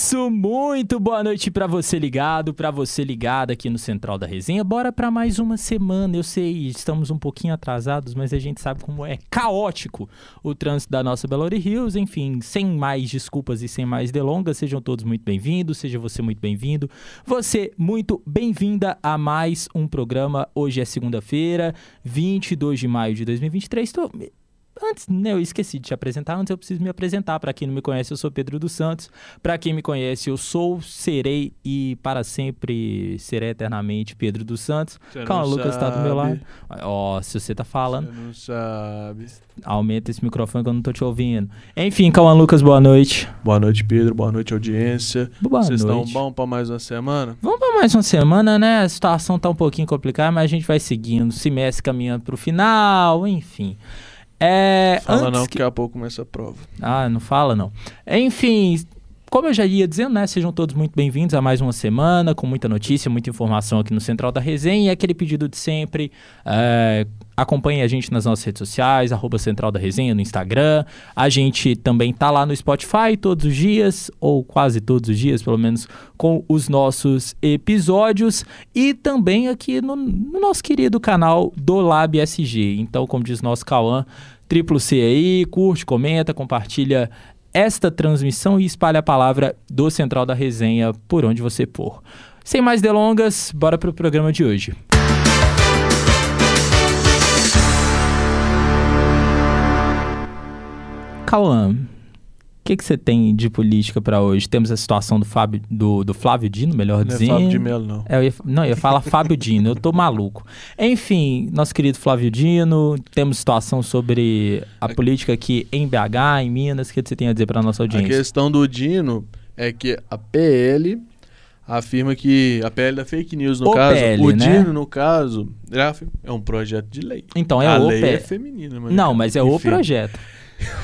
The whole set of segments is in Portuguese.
isso, muito boa noite para você ligado, para você ligada aqui no Central da Resenha. Bora para mais uma semana. Eu sei, estamos um pouquinho atrasados, mas a gente sabe como é caótico o trânsito da nossa Belo Hills. Enfim, sem mais desculpas e sem mais delongas, sejam todos muito bem-vindos, seja você muito bem-vindo. Você muito bem-vinda a mais um programa. Hoje é segunda-feira, 22 de maio de 2023. Tô Antes, né, eu esqueci de te apresentar, antes eu preciso me apresentar. Para quem não me conhece, eu sou Pedro dos Santos. Para quem me conhece, eu sou, serei e para sempre serei eternamente Pedro dos Santos. Calma, Lucas está do meu lado. Ó, oh, se você tá falando. Você não sabe. Aumenta esse microfone que eu não tô te ouvindo. Enfim, Calma Lucas, boa noite. Boa noite, Pedro. Boa noite, audiência. Boa Vocês noite. estão bom para mais uma semana? Vamos para mais uma semana, né? A situação tá um pouquinho complicada, mas a gente vai seguindo. Semestre caminhando pro final, enfim. É, fala não, que daqui a pouco começa a prova. Ah, não fala não. Enfim, como eu já ia dizendo, né? Sejam todos muito bem-vindos a mais uma semana, com muita notícia, muita informação aqui no Central da Resenha. E aquele pedido de sempre. É, acompanhe a gente nas nossas redes sociais, arroba Central da Resenha no Instagram. A gente também tá lá no Spotify todos os dias, ou quase todos os dias, pelo menos, com os nossos episódios. E também aqui no, no nosso querido canal do Lab SG. Então, como diz nosso Cauã, triplo C aí, curte, comenta, compartilha esta transmissão e espalhe a palavra do Central da Resenha por onde você for. Sem mais delongas, bora para o programa de hoje. Cauã, que, que você tem de política para hoje? Temos a situação do, Fábio, do, do Flávio Dino, melhor não dizendo. É Fábio de Mello, não. É, eu ia, não, eu ia falar Fábio Dino, eu tô maluco. Enfim, nosso querido Flávio Dino, temos situação sobre a, política aqui em BH, em Minas. O que você tem a dizer para nossa audiência? A questão do Dino é que a PL afirma que a PL da fake news, no o caso, PL, o né? Dino, no caso, é um projeto de lei. Então é a o lei PL. é feminina. Mas não, mas é enfim. o projeto.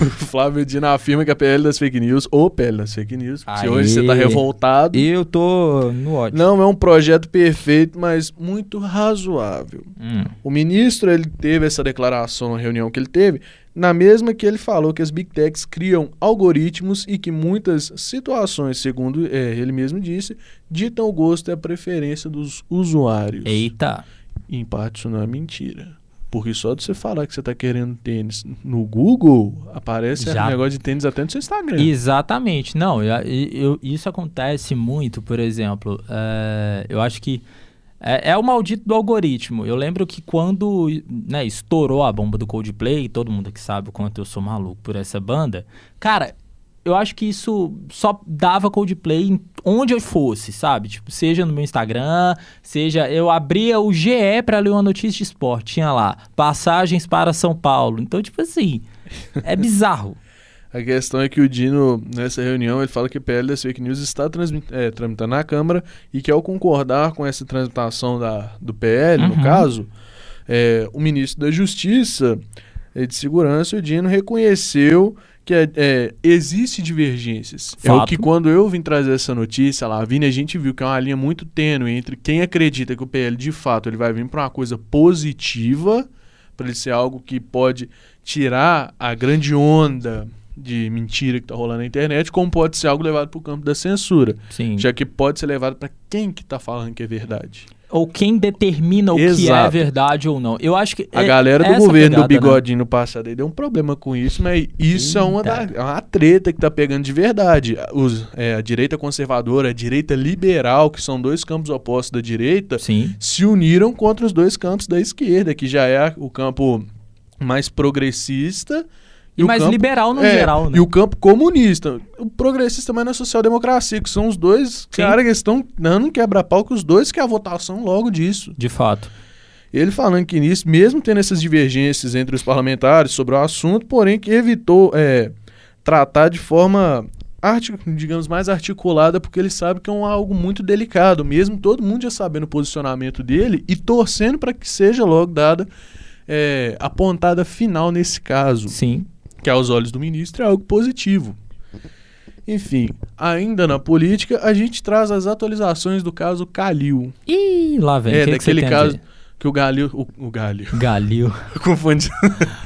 O Flávio Dino afirma que a PL das fake news, ou PL das fake news, se hoje você tá revoltado. Eu tô no ódio. Não é um projeto perfeito, mas muito razoável. Hum. O ministro, ele teve essa declaração na reunião que ele teve, na mesma que ele falou que as Big Techs criam algoritmos e que muitas situações, segundo é, ele mesmo disse, ditam o gosto e a preferência dos usuários. Eita! Em parte, isso não é mentira. Porque só de você falar que você está querendo tênis no Google, aparece Já. negócio de tênis até no seu Instagram. Exatamente. Não, eu, eu, isso acontece muito, por exemplo. É, eu acho que é, é, o maldito do algoritmo. Eu lembro que quando né, estourou a bomba do Coldplay, todo mundo que sabe o quanto eu sou maluco por essa banda, cara, eu acho que isso só dava Coldplay onde eu fosse, sabe? Tipo, seja no meu Instagram, seja eu abria o GE para ler uma notícia de esporte, tinha lá passagens para São Paulo. Então, tipo assim, é bizarro. A questão é que o Dino, nessa reunião, ele fala que o PL das fake news está é, tramitando na Câmara e que ao concordar com essa tramitação da, do PL, uhum. no caso, é, o ministro da Justiça e de Segurança, o Dino, reconheceu que é, é, existe divergências. Fato. É o que quando eu vim trazer essa notícia lá, Vini, a gente viu que é uma linha muito tênue entre quem acredita que o PL de fato ele vai vir para uma coisa positiva, para ele ser algo que pode tirar a grande onda de mentira que está rolando na internet, como pode ser algo levado para o campo da censura. Sim. Já que pode ser levado para quem que está falando que é verdade ou quem determina o Exato. que é verdade ou não. Eu acho que a é, galera do governo pegada, do bigodinho né? no passado aí deu um problema com isso, mas isso Eita. é uma, da, é uma treta que tá pegando de verdade. Os, é, a direita conservadora, a direita liberal, que são dois campos opostos da direita, Sim. se uniram contra os dois campos da esquerda, que já é o campo mais progressista e, mais campo, liberal no é, geral, né? E o campo comunista. O progressista também na social-democracia, que são os dois caras que estão dando um quebra-pau que os dois que é a votação logo disso. De fato. Ele falando que nisso, mesmo tendo essas divergências entre os parlamentares sobre o assunto, porém que evitou é, tratar de forma, digamos, mais articulada, porque ele sabe que é um, algo muito delicado, mesmo todo mundo já sabendo o posicionamento dele e torcendo para que seja logo dada é, a pontada final nesse caso. Sim que aos olhos do ministro é algo positivo. Enfim, ainda na política, a gente traz as atualizações do caso Calil. Ih, lá vem. É, que daquele que caso que o Galil. O, o Galil. Galil. Confundi.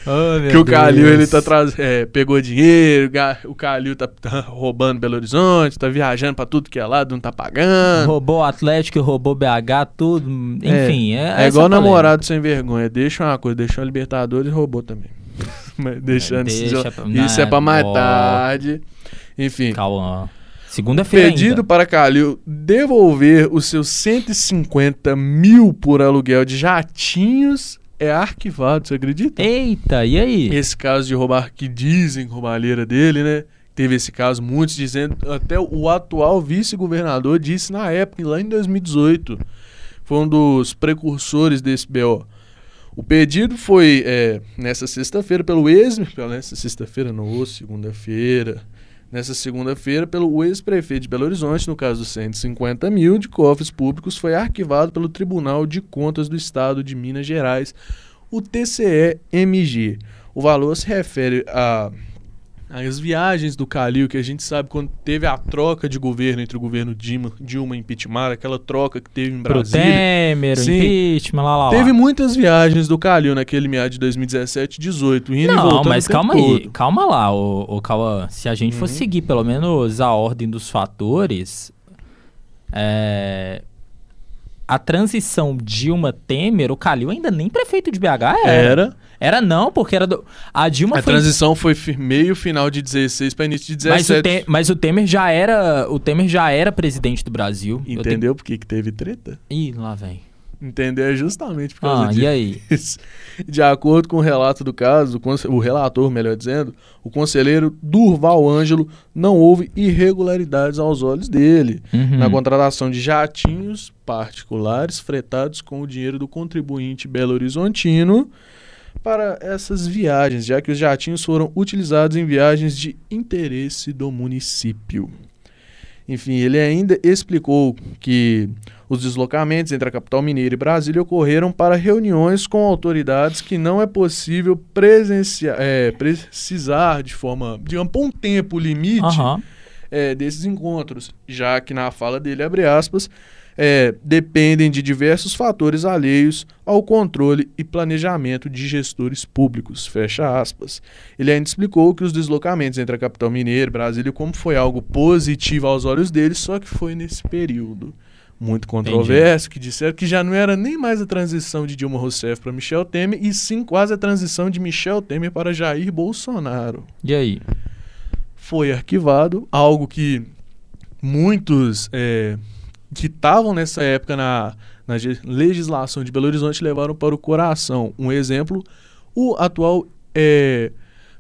Oh, que o Deus. ele tá traz... é, pegou dinheiro, o Ga- o Calil tá, tá roubando Belo Horizonte, tá viajando pra tudo que é lado, não tá pagando. Roubou o Atlético, roubou BH, tudo. Enfim, é, É essa igual namorado sem vergonha. Deixa uma coisa, deixou a Libertadores e roubou também. Deixando Deixa isso, pra- isso é pra mais Ó. tarde. Enfim. Calma. Segunda-feira Pedido ainda. para Calil devolver os seus 150 mil por aluguel de jatinhos é arquivado, você acredita? Eita, e aí? Esse caso de roubar, que dizem roubalheira dele, né? Teve esse caso, muitos dizendo, até o atual vice-governador disse na época, lá em 2018. Foi um dos precursores desse BO. O pedido foi é, nessa sexta-feira pelo ex, nessa sexta-feira não, segunda-feira, nessa segunda-feira pelo ex-prefeito de Belo Horizonte, no caso dos 150 mil de cofres públicos, foi arquivado pelo Tribunal de Contas do Estado de Minas Gerais, o TCE-MG. O valor se refere a as viagens do Calil, que a gente sabe quando teve a troca de governo entre o governo Dilma, Dilma e impeachment, aquela troca que teve em Pro Brasília. Temer, o Sim. impeachment, lá, lá, lá. Teve muitas viagens do Calil naquele meado de 2017 e 18, indo e Não, voltando mas calma aí, todo. calma lá, o, o Cauã. Se a gente for Uhum. seguir pelo menos a ordem dos fatores, é, a transição Dilma-Temer, o Calil ainda nem prefeito de BH era. Era. Era não, porque era do, a Dilma A foi transição foi meio final de 16 para início de mas o, 17. Te- mas o Temer já era, o Temer já era presidente do Brasil. Eu Entendeu por que que teve treta? Ih, lá vem. Entendeu? É justamente por causa Ah, disso. e aí? De acordo com o relato do caso, o relator, melhor dizendo, o conselheiro Durval Ângelo não houve irregularidades aos olhos dele Uhum. na contratação de jatinhos particulares fretados com o dinheiro do contribuinte belo-horizontino para essas viagens, já que os jatinhos foram utilizados em viagens de interesse do município. Enfim, ele ainda explicou que os deslocamentos entre a capital mineira e Brasília ocorreram para reuniões com autoridades que não é possível presenciar, é, precisar de forma, digamos, por um tempo limite Aham. é, desses encontros, já que na fala dele, abre aspas, é, dependem de diversos fatores alheios ao controle e planejamento de gestores públicos, fecha aspas. Ele ainda explicou que os deslocamentos entre a capital mineira e Brasília como foi algo positivo aos olhos dele, só que foi nesse período muito controverso, que disseram que já não era nem mais a transição de Dilma Rousseff para Michel Temer, e sim quase a transição de Michel Temer para Jair Bolsonaro E aí? foi arquivado, algo que muitos é, que estavam nessa época na, na legislação de Belo Horizonte levaram para o coração. Um exemplo, o atual é,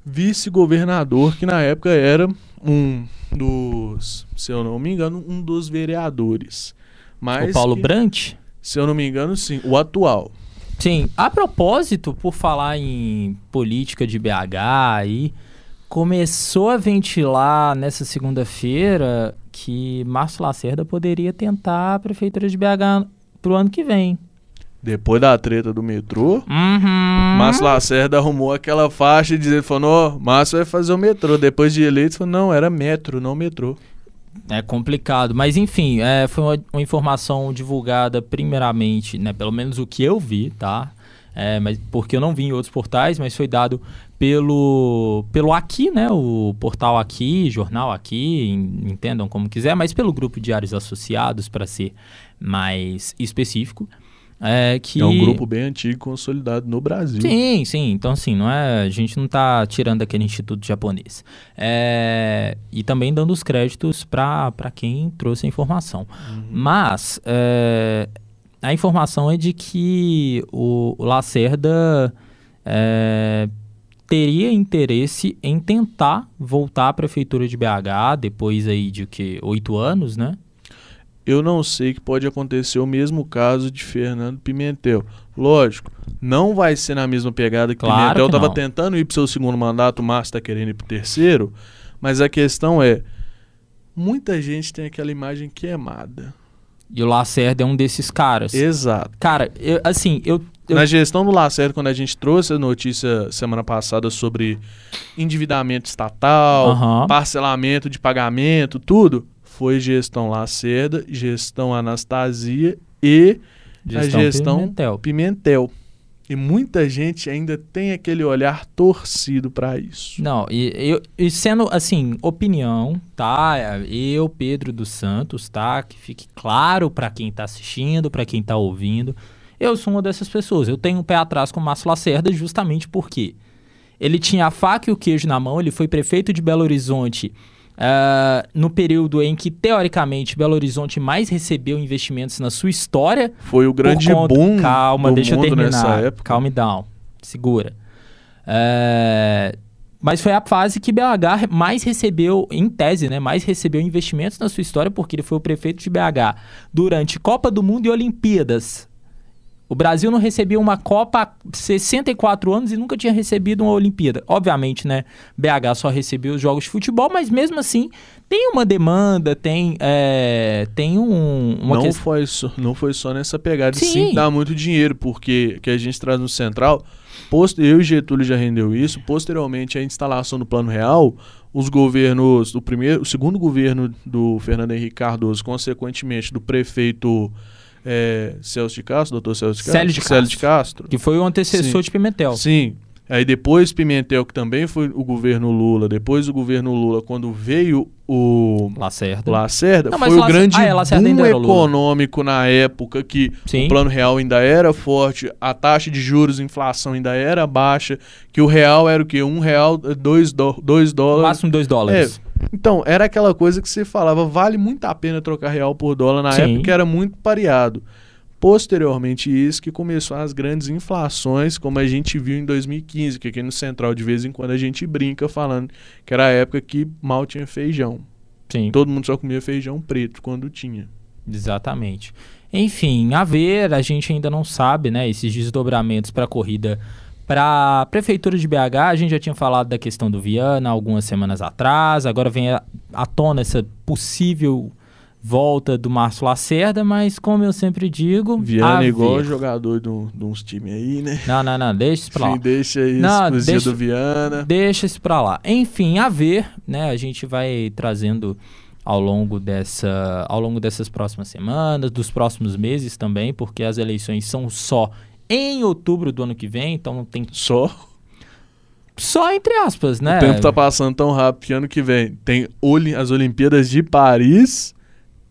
vice-governador, que na época era um dos, se eu não me engano, um dos vereadores. Mas o Paulo que- Brant? Se eu não me engano, sim, o atual. Sim, a propósito, por falar em política de BH aí, começou a ventilar nessa segunda-feira que Márcio Lacerda poderia tentar a prefeitura de BH pro ano que vem. Depois da treta do metrô, Uhum. Márcio Lacerda arrumou aquela faixa e dizendo, falou, Márcio vai fazer o metrô. Depois de eleito, falou, não, era metro, não metrô. É complicado, mas enfim, é, foi uma, uma informação divulgada primeiramente, né, pelo menos o que eu vi, tá? É, mas porque eu não vi em outros portais, mas foi dado pelo pelo aqui, né, o portal aqui, jornal aqui, en- entendam como quiser, mas pelo grupo Diários Associados para ser mais específico, é que É um grupo bem antigo e consolidado no Brasil. Sim, sim. Então, assim, não é, a gente não tá tirando daquele instituto japonês. É, e também dando os créditos para quem trouxe a informação. Mas é, a informação é de que o, o Lacerda é, teria interesse em tentar voltar à prefeitura de BH depois aí de que oito anos, né? Eu não sei que pode acontecer o mesmo caso de Fernando Pimentel. Lógico, não vai ser na mesma pegada que Claro Pimentel estava tentando ir para seu segundo mandato, o Márcio está querendo ir para o terceiro. Mas a questão é, muita gente tem aquela imagem queimada. E o Lacerda é um desses caras. Exato. Cara, eu- assim, eu, eu Na gestão do Lacerda, quando a gente trouxe a notícia semana passada sobre endividamento estatal, Aham. parcelamento de pagamento, tudo, foi gestão Lacerda, gestão Anastasia e Gestão a gestão Pimentel. Pimentel. E muita gente ainda tem aquele olhar torcido para isso. Não, e, eu, e sendo assim, opinião, tá? Eu, Pedro dos Santos, tá? Que fique claro para quem tá assistindo, para quem tá ouvindo. Eu sou uma dessas pessoas. Eu tenho um pé atrás com o Márcio Lacerda justamente porque ele tinha a faca e o queijo na mão, ele foi prefeito de Belo Horizonte Uh, no período em que, teoricamente, Belo Horizonte mais recebeu investimentos na sua história. Foi o grande conta... boom Calma, do deixa mundo eu terminar. nessa época. Calme down. Segura. Uh, mas foi a fase que BH mais recebeu, em tese, né, mais recebeu investimentos na sua história, porque ele foi o prefeito de BH durante Copa do Mundo e Olimpíadas. O Brasil não recebia uma Copa há 64 anos e nunca tinha recebido uma Olimpíada. Obviamente, né? BH só recebeu os jogos de futebol, mas mesmo assim tem uma demanda, tem, é, tem um. Uma não, foi só, não foi só nessa pegada, sim, sim dá muito dinheiro, porque que a gente traz no Central. Post, eu e Getúlio já rendeu isso. Posteriormente, a instalação do Plano Real, os governos, o primeiro, o segundo governo do Fernando Henrique Cardoso, consequentemente do prefeito é, Celso de Castro, doutor Celso de Castro. Célio de, Célio de Castro. Que foi o antecessor Sim. de Pimentel. Sim. Aí depois Pimentel, que também foi o governo Lula, depois o governo Lula, quando veio o Lacerda, Lacerda Não, foi o grande ah, é, boom econômico na época que Sim. o plano real ainda era forte, a taxa de juros, inflação ainda era baixa, que o real era o quê? Um real, dois, do, dois dólares. Máximo dois dólares. É, então, era aquela coisa que você falava, vale muito a pena trocar real por dólar na Sim. época, era muito pareado. Posteriormente isso que começou as grandes inflações, como a gente viu em 2015, que aqui no Central de vez em quando a gente brinca falando que era a época que mal tinha feijão. Sim. Todo mundo só comia feijão preto quando tinha. Exatamente. Enfim, a ver, a gente ainda não sabe, né, esses desdobramentos para a corrida para a Prefeitura de BH, a gente já tinha falado da questão do Viana algumas semanas atrás, agora vem à tona essa possível volta do Márcio Lacerda, mas como eu sempre digo. Viana é igual jogador de, uns times aí, né? Não, não, não, deixa isso pra lá. Sim, deixa isso não, deixa, do Viana. Deixa isso pra lá. Enfim, a ver, né? A gente vai trazendo ao longo dessa ao longo dessas próximas semanas, dos próximos meses também, porque as eleições são só em outubro do ano que vem, então não tem. Só? Só entre aspas, né? O tempo tá passando tão rápido que ano que vem tem as Olimpíadas de Paris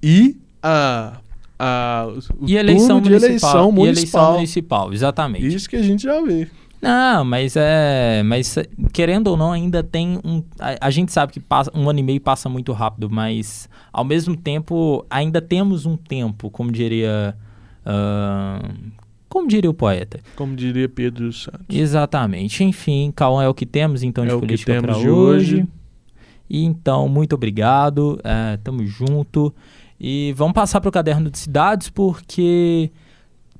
e a. a o e eleição municipal, eleição municipal. E eleição municipal, exatamente. Isso que a gente já vê. Não, mas é. Mas querendo ou não, ainda tem um. A, a, gente sabe que passa, um ano e meio passa muito rápido, mas ao mesmo tempo ainda temos um tempo, como diria. Uh, como diria o poeta. Como diria Pedro Santos. Exatamente. Enfim, Cauã é o que temos então de é política para hoje. hoje. E então, muito obrigado. É, tamo junto. E vamos passar para o caderno de cidades, porque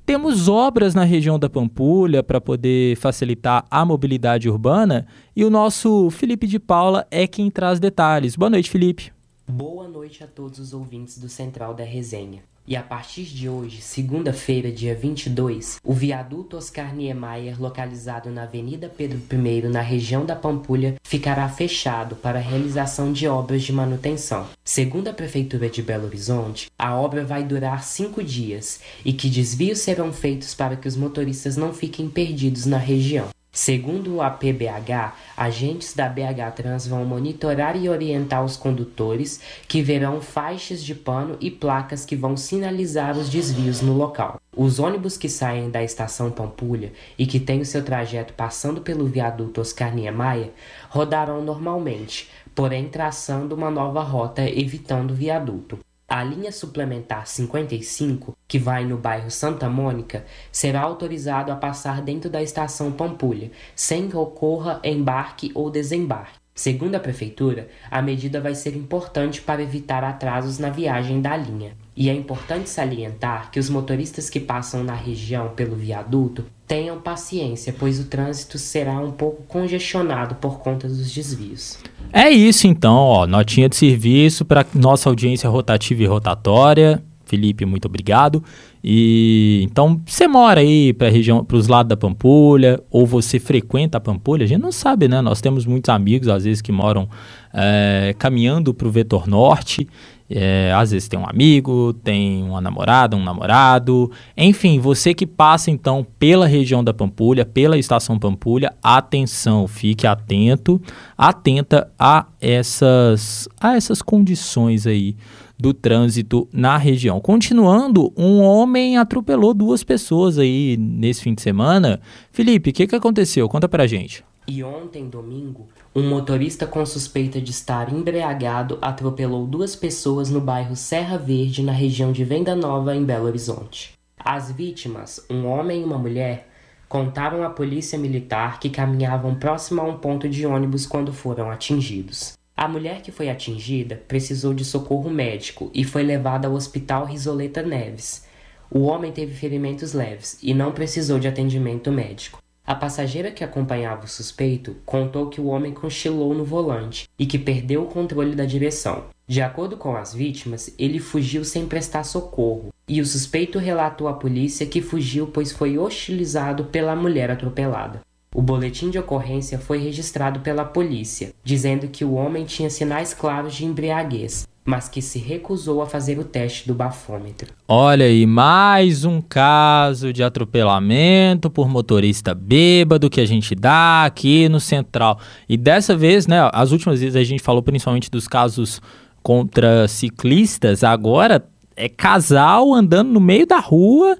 temos obras na região da Pampulha para poder facilitar a mobilidade urbana. E o nosso Felipe de Paula é quem traz detalhes. Boa noite, Felipe. Boa noite a todos os ouvintes do Central da Resenha. E a partir de hoje, segunda-feira, dia 22, o viaduto Oscar Niemeyer, localizado na Avenida Pedro I, na região da Pampulha, ficará fechado para a realização de obras de manutenção. Segundo a Prefeitura de Belo Horizonte, a obra vai durar cinco dias e que desvios serão feitos para que os motoristas não fiquem perdidos na região. Segundo a PBH, agentes da BH Trans vão monitorar e orientar os condutores, que verão faixas de pano e placas que vão sinalizar os desvios no local. Os ônibus que saem da estação Pampulha e que têm o seu trajeto passando pelo viaduto Oscar Niemeyer rodarão normalmente, porém traçando uma nova rota evitando o viaduto. A linha suplementar 55, que vai no bairro Santa Mônica, será autorizado a passar dentro da estação Pampulha, sem que ocorra embarque ou desembarque. Segundo a prefeitura, a medida vai ser importante para evitar atrasos na viagem da linha. E é importante salientar que os motoristas que passam na região pelo viaduto tenham paciência, pois o trânsito será um pouco congestionado por conta dos desvios. É isso então, ó, notinha de serviço para nossa audiência rotativa e rotatória. Felipe, muito obrigado. E então, você mora aí para região, para os lados da Pampulha, ou você frequenta a Pampulha? A gente não sabe, né? Nós temos muitos amigos às vezes que moram é, caminhando para o Vetor Norte É, às vezes tem um amigo, tem uma namorada, um namorado. Enfim, você que passa então pela região da Pampulha, pela estação Pampulha, atenção, fique atento, atenta a essas, a essas condições aí do trânsito na região. Continuando, um homem atropelou duas pessoas aí nesse fim de semana. Felipe, o que, que aconteceu? Conta pra gente. E ontem, domingo, um motorista com suspeita de estar embriagado atropelou duas pessoas no bairro Serra Verde, na região de Venda Nova, em Belo Horizonte. As vítimas, um homem e uma mulher, contaram à polícia militar que caminhavam próximo a um ponto de ônibus quando foram atingidos. A mulher que foi atingida precisou de socorro médico e foi levada ao Hospital Risoleta Neves. O homem teve ferimentos leves e não precisou de atendimento médico. A passageira que acompanhava o suspeito contou que o homem cochilou no volante e que perdeu o controle da direção. De acordo com as vítimas, ele fugiu sem prestar socorro, e o suspeito relatou à polícia que fugiu pois foi hostilizado pela mulher atropelada. O boletim de ocorrência foi registrado pela polícia, dizendo que o homem tinha sinais claros de embriaguez mas que se recusou a fazer o teste do bafômetro. Olha aí, mais um caso de atropelamento por motorista bêbado que a gente dá aqui no Central. E dessa vez, né, as últimas vezes a gente falou principalmente dos casos contra ciclistas, agora é casal andando no meio da rua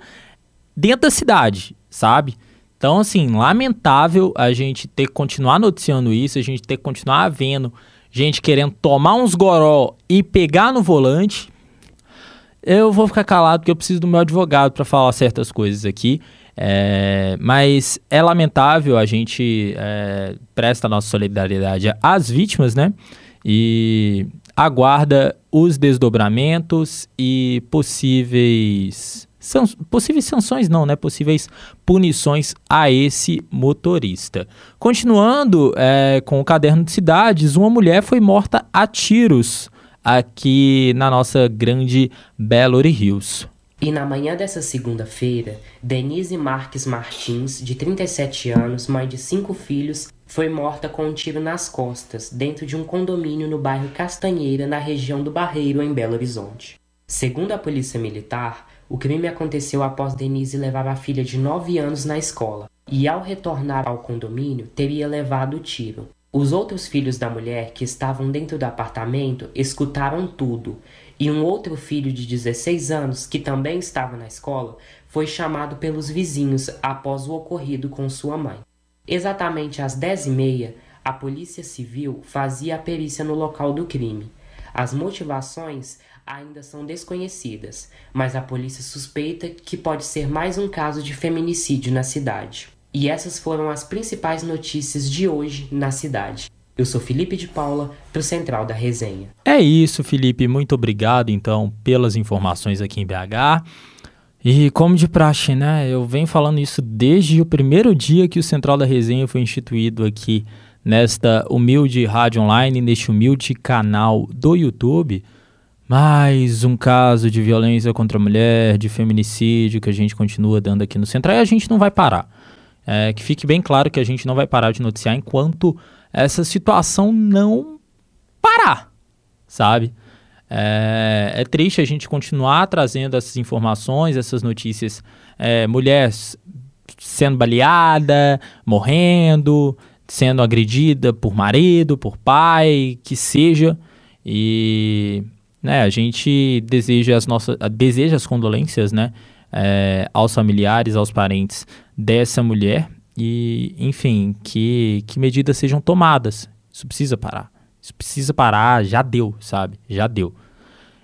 dentro da cidade, sabe? Então, assim, lamentável a gente ter que continuar noticiando isso, a gente ter que continuar vendo gente querendo tomar uns goró e pegar no volante, eu vou ficar calado porque eu preciso do meu advogado para falar certas coisas aqui. É, mas é lamentável, a gente é, presta nossa solidariedade às vítimas, né? E aguarda os desdobramentos e possíveis San, possíveis sanções não, né? Possíveis punições a esse motorista. Continuando é, com o caderno de cidades, uma mulher foi morta a tiros aqui na nossa grande Belo Hills. E na manhã dessa segunda-feira, Denise Marques Martins, de 37 anos, mãe de cinco filhos, foi morta com um tiro nas costas, dentro de um condomínio no bairro Castanheira, na região do Barreiro, em Belo Horizonte. Segundo a Polícia Militar, o crime aconteceu após Denise levar a filha de 9 anos na escola e, ao retornar ao condomínio, teria levado o tiro. Os outros filhos da mulher que estavam dentro do apartamento escutaram tudo e um outro filho de 16 anos, que também estava na escola, foi chamado pelos vizinhos após o ocorrido com sua mãe. Exatamente às 10h30, a Polícia Civil fazia a perícia no local do crime. As motivações ainda são desconhecidas, mas a polícia suspeita que pode ser mais um caso de feminicídio na cidade. E essas foram as principais notícias de hoje na cidade. Eu sou Felipe de Paula, para o Central da Resenha. É isso, Felipe. Muito obrigado, então, pelas informações aqui em BH. E como de praxe, né? Eu venho falando isso desde o primeiro dia que o Central da Resenha foi instituído aqui nesta humilde rádio online, neste humilde canal do YouTube. Mais um caso de violência contra a mulher, de feminicídio que a gente continua dando aqui no Central e a gente não vai parar. É, que fique bem claro que a gente não vai parar de noticiar enquanto essa situação não parar, sabe? É, é triste a gente continuar trazendo essas informações, essas notícias. É, mulheres sendo baleada, morrendo, sendo agredida por marido, por pai, que seja. E né, a gente deseja as nossas, deseja as condolências, né, é, aos familiares, aos parentes dessa mulher e, enfim, que, que medidas sejam tomadas. Isso precisa parar. Isso precisa parar, já deu, sabe? Já deu.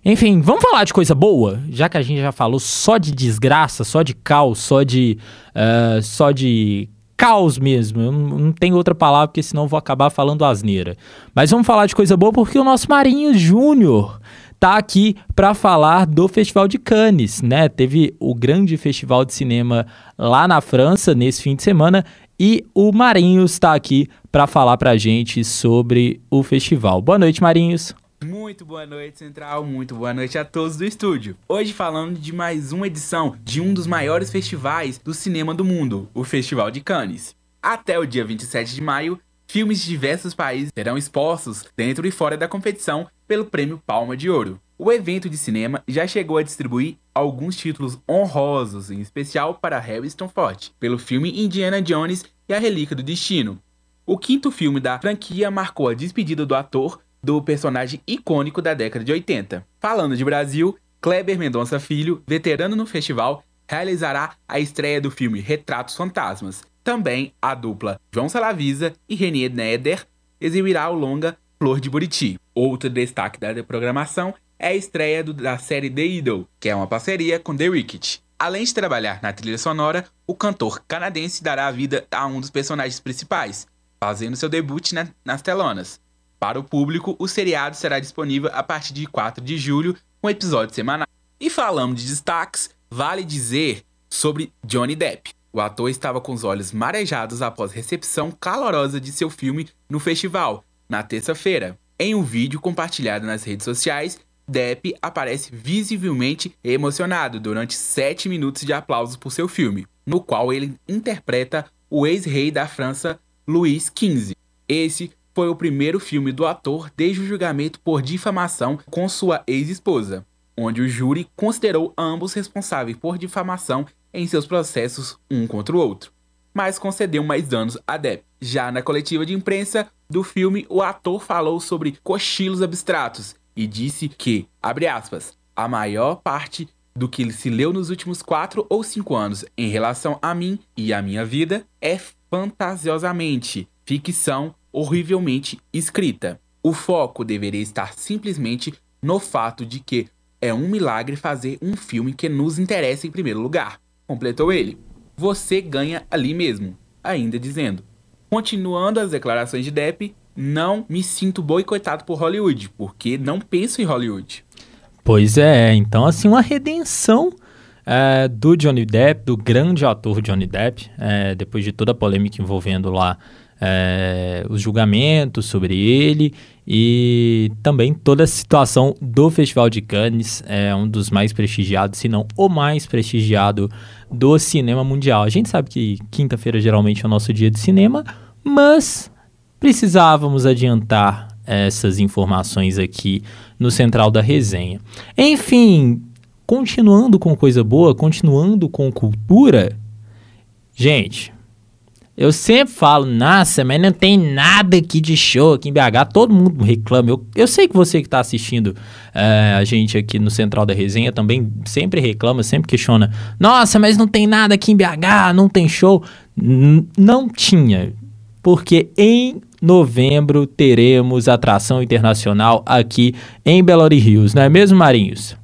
Enfim, vamos falar de coisa boa, já que a gente já falou só de desgraça, só de caos, só de, uh, só de caos mesmo. Eu não, tenho outra palavra, porque senão vou acabar falando asneira. Mas vamos falar de coisa boa porque o nosso Marinho Júnior tá aqui para falar do Festival de Cannes, né? Teve o grande festival de cinema lá na França nesse fim de semana e o Marinhos está aqui para falar para gente sobre o festival. Boa noite, Marinhos. Muito boa noite, Central. Muito boa noite a todos do estúdio. Hoje falando de mais uma edição de um dos maiores festivais do cinema do mundo, o Festival de Cannes. Até o dia 27 de maio, Filmes de diversos países serão expostos dentro e fora da competição pelo Prêmio Palma de Ouro. O evento de cinema já chegou a distribuir alguns títulos honrosos, em especial para Harrison Ford, pelo filme Indiana Jones e a Relíquia do Destino. O quinto filme da franquia marcou a despedida do ator do personagem icônico da década de 80. Falando de Brasil, Kleber Mendonça Filho, veterano no festival, realizará a estreia do filme Retratos Fantasmas. Também a dupla João Salavisa e Renier Neder exibirá o longa Flor de Buriti. Outro destaque da programação é a estreia do, da série The Idol, que é uma parceria com The Wicked. Além de trabalhar na trilha sonora, o cantor canadense dará vida a um dos personagens principais, fazendo seu debut na, nas telonas. Para o público, o seriado será disponível a partir de 4 de julho, com episódio semanal. E falando de destaques, vale dizer sobre Johnny Depp. O ator estava com os olhos marejados após recepção calorosa de seu filme no festival, na terça-feira. Em um vídeo compartilhado nas redes sociais, Depp aparece visivelmente emocionado durante 7 minutos de aplausos por seu filme, no qual ele interpreta o ex-rei da França, Luís XV. Esse foi o primeiro filme do ator desde o julgamento por difamação com sua ex-esposa, onde o júri considerou ambos responsáveis por difamação em seus processos um contra o outro, mas concedeu mais danos a Depp. Já na coletiva de imprensa do filme, o ator falou sobre cochilos abstratos e disse que, abre aspas, a maior parte do que se leu nos últimos quatro ou cinco anos em relação a mim e a minha vida é fantasiosamente ficção horrivelmente escrita. O foco deveria estar simplesmente no fato de que é um milagre fazer um filme que nos interessa em primeiro lugar, completou ele. Você ganha ali mesmo, ainda dizendo. Continuando as declarações de Depp, não me sinto boicotado por Hollywood, porque não penso em Hollywood. Pois é, então assim, uma redenção é, do Johnny Depp, do grande ator Johnny Depp, é, depois de toda a polêmica envolvendo lá é, os julgamentos sobre ele e também toda a situação do Festival de Cannes, é um dos mais prestigiados, se não o mais prestigiado do cinema mundial. A gente sabe que quinta-feira geralmente é o nosso dia de cinema, mas precisávamos adiantar essas informações aqui no central da resenha. Enfim, continuando com coisa boa, continuando com cultura, gente, eu sempre falo, nossa, mas não tem nada aqui de show aqui em BH. Todo mundo reclama. Eu, eu sei que você que está assistindo é, a gente aqui no Central da Resenha também sempre reclama, sempre questiona. Nossa, mas não tem nada aqui em BH, não tem show. N não tinha. Porque em novembro teremos atração internacional aqui em Belo Horizonte, não é mesmo, Marinhos?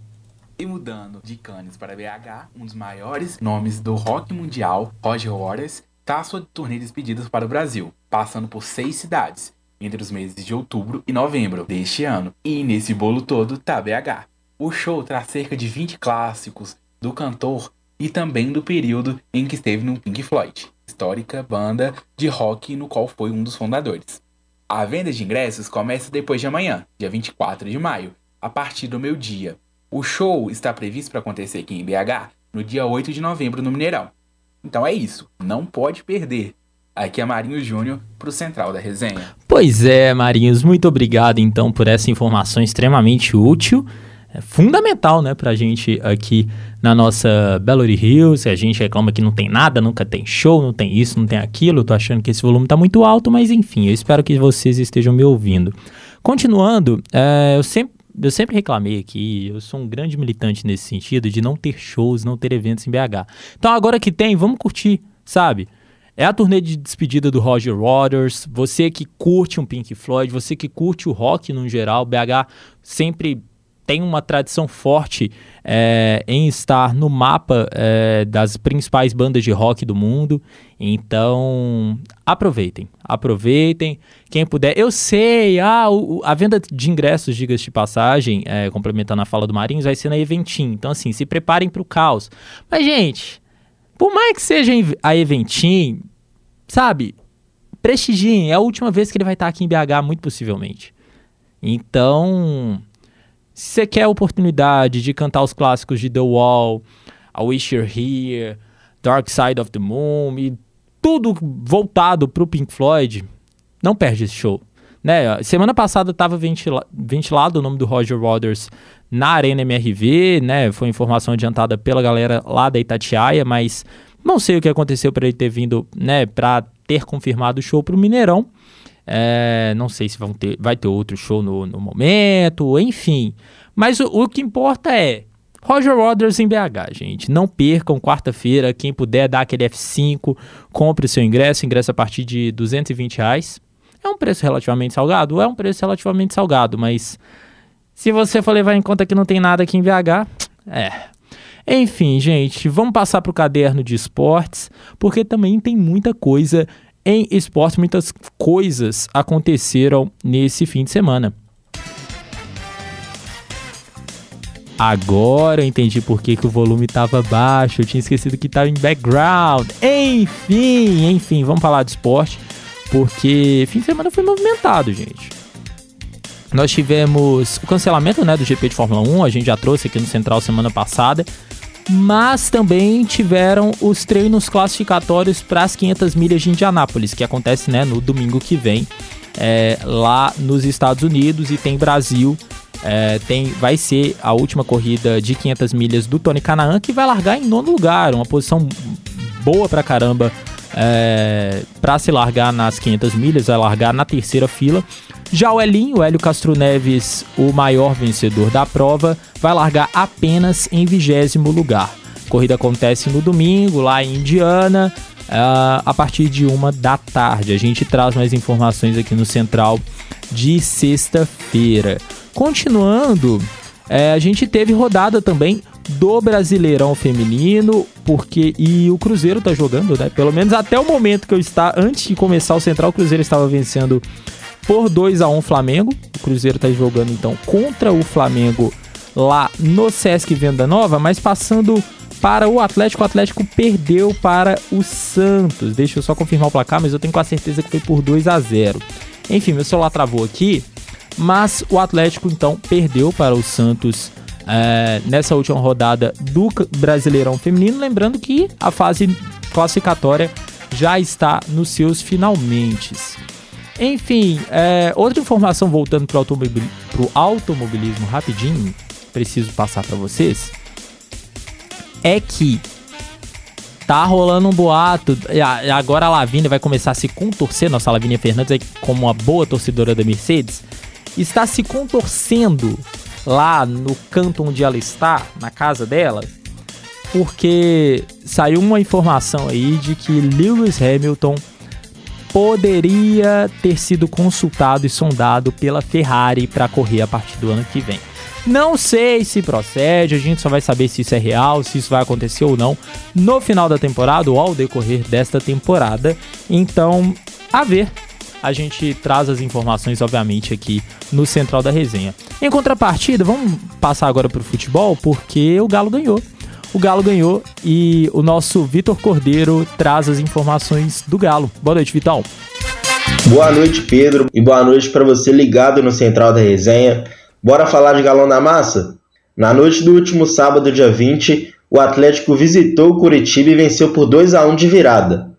E mudando de Cannes para BH, um dos maiores nomes do rock mundial, Roger Waters, está sua turnê de despedidas para o Brasil, passando por seis cidades, entre os meses de outubro e novembro deste ano. E nesse bolo todo tá BH. O show traz cerca de 20 clássicos do cantor e também do período em que esteve no Pink Floyd histórica banda de rock no qual foi um dos fundadores. A venda de ingressos começa depois de amanhã, dia 24 de maio, a partir do meio-dia. O show está previsto para acontecer aqui em BH no dia 8 de novembro no Mineirão. Então é isso, não pode perder. Aqui é Marinho Júnior para o Central da Resenha. Pois é, Marinhos, muito obrigado então por essa informação extremamente útil é fundamental, né, pra gente aqui na nossa Belo Hills. A gente reclama que não tem nada, nunca tem show, não tem isso, não tem aquilo. tô achando que esse volume tá muito alto, mas enfim, eu espero que vocês estejam me ouvindo. Continuando, é, eu sempre eu sempre reclamei aqui, eu sou um grande militante nesse sentido, de não ter shows, não ter eventos em BH. Então agora que tem, vamos curtir, sabe? É a turnê de despedida do Roger Waters. Você que curte um Pink Floyd, você que curte o rock no geral, BH sempre tem uma tradição forte é, em estar no mapa é, das principais bandas de rock do mundo. Então, aproveitem, aproveitem. Quem puder, eu sei, ah, o, a venda de ingressos, diga-se de passagem, é, complementando a fala do Marinhos, vai ser na Eventim. Então, assim, se preparem para o caos. Mas, gente, por mais que seja a Eventim, sabe, prestigiem. É a última vez que ele vai estar aqui em BH, muito possivelmente. Então, se você quer a oportunidade de cantar os clássicos de The Wall, I Wish You're Here, Dark Side of the Moon e tudo voltado pro Pink Floyd, não perde esse show. Né? Semana passada estava ventila ventilado o nome do Roger Waters na Arena MRV, né? Foi informação adiantada pela galera lá da Itatiaia, mas não sei o que aconteceu para ele ter vindo, né, para ter confirmado o show para o Mineirão. É, não sei se vão ter, vai ter outro show no, no momento, enfim. Mas o, o, que importa é Roger Waters em BH, gente. Não percam quarta-feira. Quem puder dar aquele F5, compre seu ingresso. Ingresso a partir de 220 reais. É um preço relativamente salgado? É um preço relativamente salgado, mas se você for levar em conta que não tem nada aqui em BH, é. Enfim, gente, vamos passar para o caderno de esportes, porque também tem muita coisa em esportes, muitas coisas aconteceram nesse fim de semana. Agora eu entendi por que, que o volume estava baixo. Eu tinha esquecido que estava em background. Enfim, enfim, vamos falar de esporte. Porque fim de semana foi movimentado, gente. Nós tivemos o cancelamento né, do GP de Fórmula 1, a gente já trouxe aqui no Central semana passada. Mas também tiveram os treinos classificatórios para as 500 milhas de Indianápolis, que acontece né, no domingo que vem, é, lá nos Estados Unidos e tem Brasil é, tem, vai ser a última corrida de 500 milhas do Tony Canaan, que vai largar em nono lugar, uma posição boa pra caramba é, para se largar nas 500 milhas, vai largar na terceira fila. Já o Elinho, o Hélio Castro Neves, o maior vencedor da prova, vai largar apenas em vigésimo lugar. A corrida acontece no domingo, lá em Indiana, uh, a partir de uma da tarde. A gente traz mais informações aqui no Central de sexta-feira. Continuando, é, a gente teve rodada também do Brasileirão Feminino, porque e o Cruzeiro tá jogando, né? Pelo menos até o momento que eu está antes de começar o Central, o Cruzeiro estava vencendo por 2 a 1 o Flamengo. O Cruzeiro tá jogando então contra o Flamengo lá no Sesc Venda Nova, mas passando para o Atlético, o Atlético perdeu para o Santos. Deixa eu só confirmar o placar, mas eu tenho quase certeza que foi por 2 a 0. Enfim, meu celular travou aqui, mas o Atlético então perdeu para o Santos é, nessa última rodada do Brasileirão Feminino. Lembrando que a fase classificatória já está nos seus finalmente. Enfim, é, outra informação voltando para o automobil, automobilismo rapidinho, preciso passar para vocês, é que tá rolando um boato. Agora a Lavínia vai começar a se contorcer. Nossa Lavínia Fernandes, como uma boa torcedora da Mercedes, está se contorcendo lá no canto onde ela está, na casa dela, porque saiu uma informação aí de que Lewis Hamilton poderia ter sido consultado e sondado pela Ferrari para correr a partir do ano que vem. Não sei se procede, a gente só vai saber se isso é real, se isso vai acontecer ou não no final da temporada ou ao decorrer desta temporada. Então, a ver a gente traz as informações, obviamente, aqui no Central da Resenha. Em contrapartida, vamos passar agora para o futebol, porque o Galo ganhou. O Galo ganhou e o nosso Vitor Cordeiro traz as informações do Galo. Boa noite, Vitão. Boa noite, Pedro, e boa noite para você ligado no Central da Resenha. Bora falar de Galão da Massa? Na noite do último sábado, dia 20, o Atlético visitou o Curitiba e venceu por 2 a 1 de virada.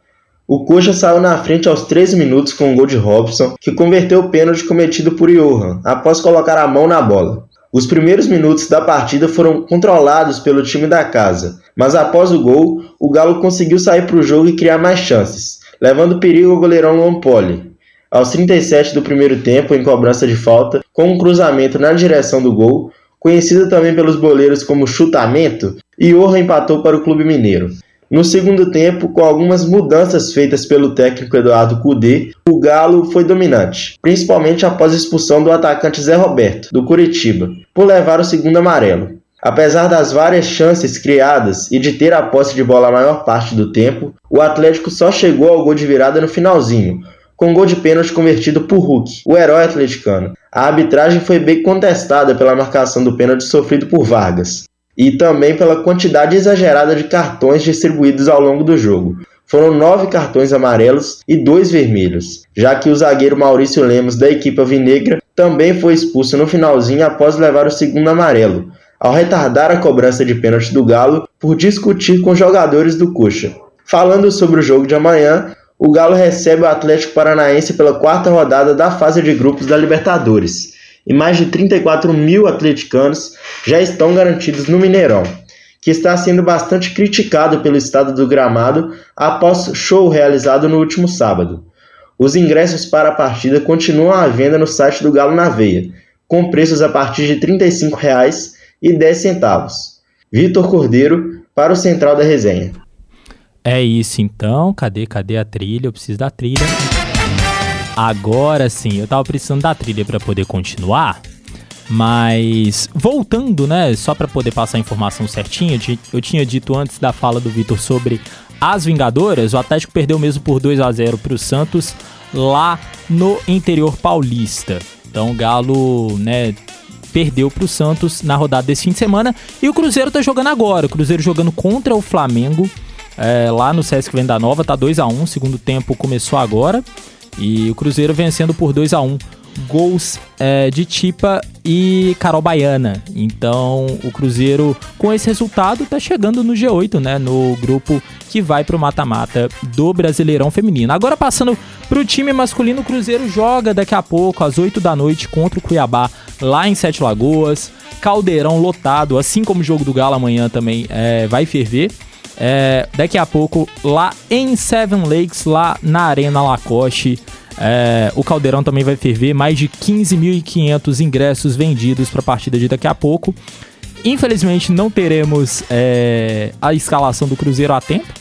O Coxa saiu na frente aos 13 minutos com um gol de Robson, que converteu o pênalti cometido por Johan, após colocar a mão na bola. Os primeiros minutos da partida foram controlados pelo time da casa, mas após o gol, o Galo conseguiu sair para o jogo e criar mais chances, levando perigo ao goleirão Luan Poli. Aos 37 do primeiro tempo, em cobrança de falta, com um cruzamento na direção do gol, conhecido também pelos boleiros como chutamento, Johan empatou para o Clube Mineiro. No segundo tempo, com algumas mudanças feitas pelo técnico Eduardo Cudê, o Galo foi dominante, principalmente após a expulsão do atacante Zé Roberto, do Curitiba, por levar o segundo amarelo. Apesar das várias chances criadas e de ter a posse de bola a maior parte do tempo, o Atlético só chegou ao gol de virada no finalzinho, com gol de pênalti convertido por Hulk, o herói atleticano. A arbitragem foi bem contestada pela marcação do pênalti sofrido por Vargas e também pela quantidade exagerada de cartões distribuídos ao longo do jogo. Foram nove cartões amarelos e dois vermelhos, já que o zagueiro Maurício Lemos da equipe Vinegra também foi expulso no finalzinho após levar o segundo amarelo, ao retardar a cobrança de pênalti do Galo por discutir com jogadores do Coxa. Falando sobre o jogo de amanhã, o Galo recebe o Atlético Paranaense pela quarta rodada da fase de grupos da Libertadores. E mais de 34 mil atleticanos já estão garantidos no Mineirão, que está sendo bastante criticado pelo estado do gramado após show realizado no último sábado. Os ingressos para a partida continuam à venda no site do Galo na Veia, com preços a partir de R$ 35,10. Vitor Cordeiro, para o Central da Resenha. É isso então. Cadê, cadê a trilha? Eu preciso da trilha. Agora sim, eu tava precisando da trilha para poder continuar. Mas voltando, né, só para poder passar a informação certinha, eu tinha dito antes da fala do Vitor sobre as Vingadoras, o Atlético perdeu mesmo por 2 a 0 para o Santos lá no interior paulista. Então o Galo, né, perdeu para o Santos na rodada desse fim de semana e o Cruzeiro tá jogando agora. O Cruzeiro jogando contra o Flamengo é, lá no Sesc Venda Nova, tá 2 a 1 segundo tempo começou agora. E o Cruzeiro vencendo por 2 a 1 gols é, de Tipa e Carol Baiana. Então o Cruzeiro, com esse resultado, tá chegando no G8, né? No grupo que vai pro mata-mata do Brasileirão Feminino. Agora passando pro time masculino, o Cruzeiro joga daqui a pouco, às 8 da noite, contra o Cuiabá, lá em Sete Lagoas. Caldeirão lotado, assim como o jogo do Galo amanhã também é, vai ferver. É, daqui a pouco, lá em Seven Lakes, lá na Arena Lacoste. É, o Caldeirão também vai ferver, mais de 15.500 ingressos vendidos para a partida de daqui a pouco. Infelizmente não teremos é, a escalação do Cruzeiro a tempo,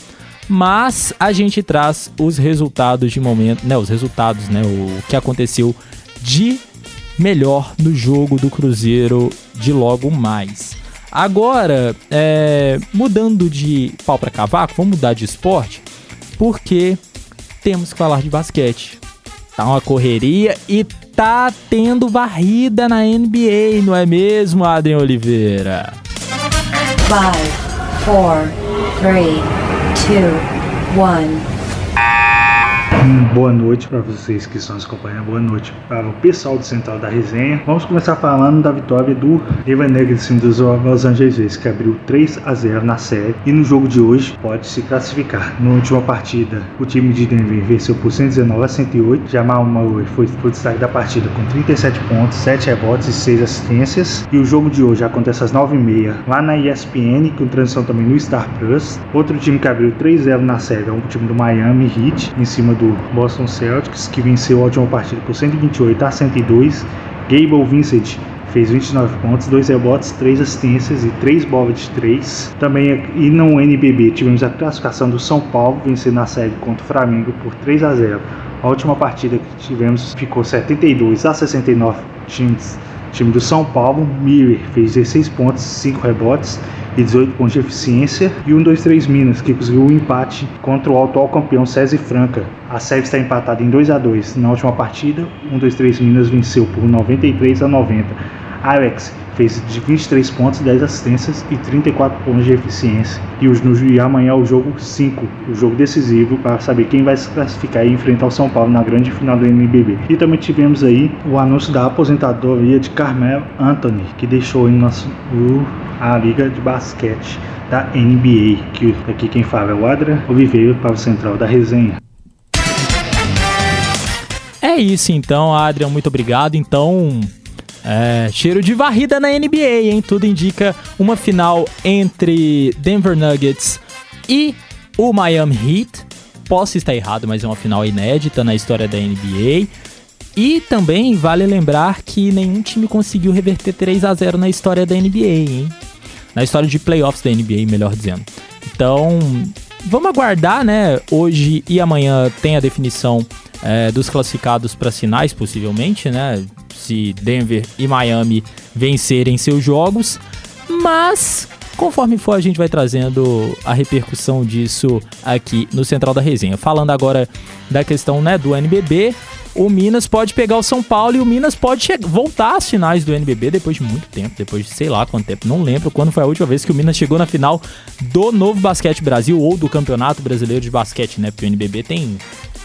mas a gente traz os resultados de momento, né, os resultados, né, o que aconteceu de melhor no jogo do Cruzeiro de logo mais. Agora, é, mudando de pau para cavaco, vamos mudar de esporte, porque temos que falar de basquete. Tá uma correria e tá tendo varrida na NBA, não é mesmo, Adrian Oliveira? 5, 4, 3, 2, 1 boa noite para vocês que estão nos acompanhando, boa noite para o pessoal do Central da Resenha. Vamos começar falando da vitória do Denver Nuggets dos Los Angeles que abriu 3 a 0 na série e no jogo de hoje pode se classificar. Na última partida, o time de Denver venceu por 119 a 108. Jamal Murray foi, foi destaque da partida com 37 pontos, 7 rebotes e 6 assistências. E o jogo de hoje acontece às 9h30 lá na ESPN, com transição também no Star Plus. Outro time que abriu 3-0 na série é o time do Miami Heat, em cima do Boston Celtics, que venceu a última partida por 128 a 102. Gable Vincent fez 29 pontos, 2 rebotes, 3 assistências e 3 bolas de 3. Também e no NBB tivemos a classificação do São Paulo vencendo a série contra o Flamengo por 3 a 0. A última partida que tivemos ficou 72 a 69 times. Time do São Paulo, Miller fez 16 pontos, 5 rebotes e 18 pontos de eficiência. E 1, 2, 3 Minas, que conseguiu um empate contra o atual campeão César Franca. A série está empatada em 2 a 2 na última partida. 1, 2, 3 Minas venceu por 93 a 90. Alex fez de 23 pontos, 10 assistências e 34 pontos de eficiência. E, os, e amanhã o jogo 5, o jogo decisivo para saber quem vai se classificar e enfrentar o São Paulo na grande final do NBB. E também tivemos aí o anúncio da aposentadoria de Carmelo Anthony, que deixou em nosso, a liga de basquete da NBA. Que aqui quem fala é o Adra Oliveira para o Central da Resenha. É isso então, Adrian, muito obrigado. Então, é, cheiro de varrida na NBA, hein? Tudo indica uma final entre Denver Nuggets e o Miami Heat. Posso estar errado, mas é uma final inédita na história da NBA. E também vale lembrar que nenhum time conseguiu reverter 3 a 0 na história da NBA, hein? Na história de playoffs da NBA, melhor dizendo. Então, vamos aguardar, né? Hoje e amanhã tem a definição é, dos classificados para sinais, possivelmente, né? Se Denver e Miami vencerem seus jogos, mas conforme for a gente vai trazendo a repercussão disso aqui no Central da Resenha. Falando agora da questão né, do NBB, o Minas pode pegar o São Paulo e o Minas pode voltar às finais do NBB depois de muito tempo, depois de sei lá quanto tempo, não lembro quando foi a última vez que o Minas chegou na final do Novo Basquete Brasil ou do Campeonato Brasileiro de Basquete, né? Porque o NBB tem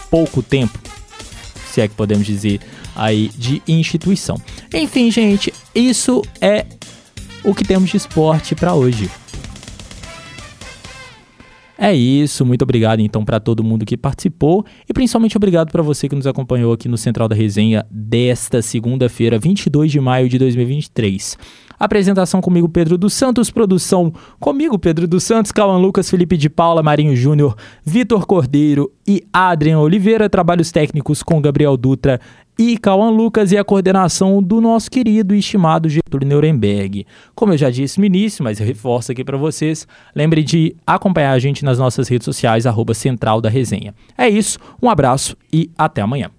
pouco tempo, se é que podemos dizer aí de instituição. Enfim, gente, isso é o que temos de esporte para hoje. É isso, muito obrigado então para todo mundo que participou e principalmente obrigado para você que nos acompanhou aqui no Central da Resenha desta segunda-feira, 22 de maio de 2023. Apresentação comigo, Pedro dos Santos. Produção comigo, Pedro dos Santos, Cauã Lucas, Felipe de Paula, Marinho Júnior, Vitor Cordeiro e Adrian Oliveira. Trabalhos técnicos com Gabriel Dutra e Cauã Lucas e a coordenação do nosso querido e estimado Getúlio Nuremberg. Como eu já disse no início, mas reforço aqui para vocês, lembre de acompanhar a gente nas nossas redes sociais, arroba Central da Resenha. É isso, um abraço e até amanhã.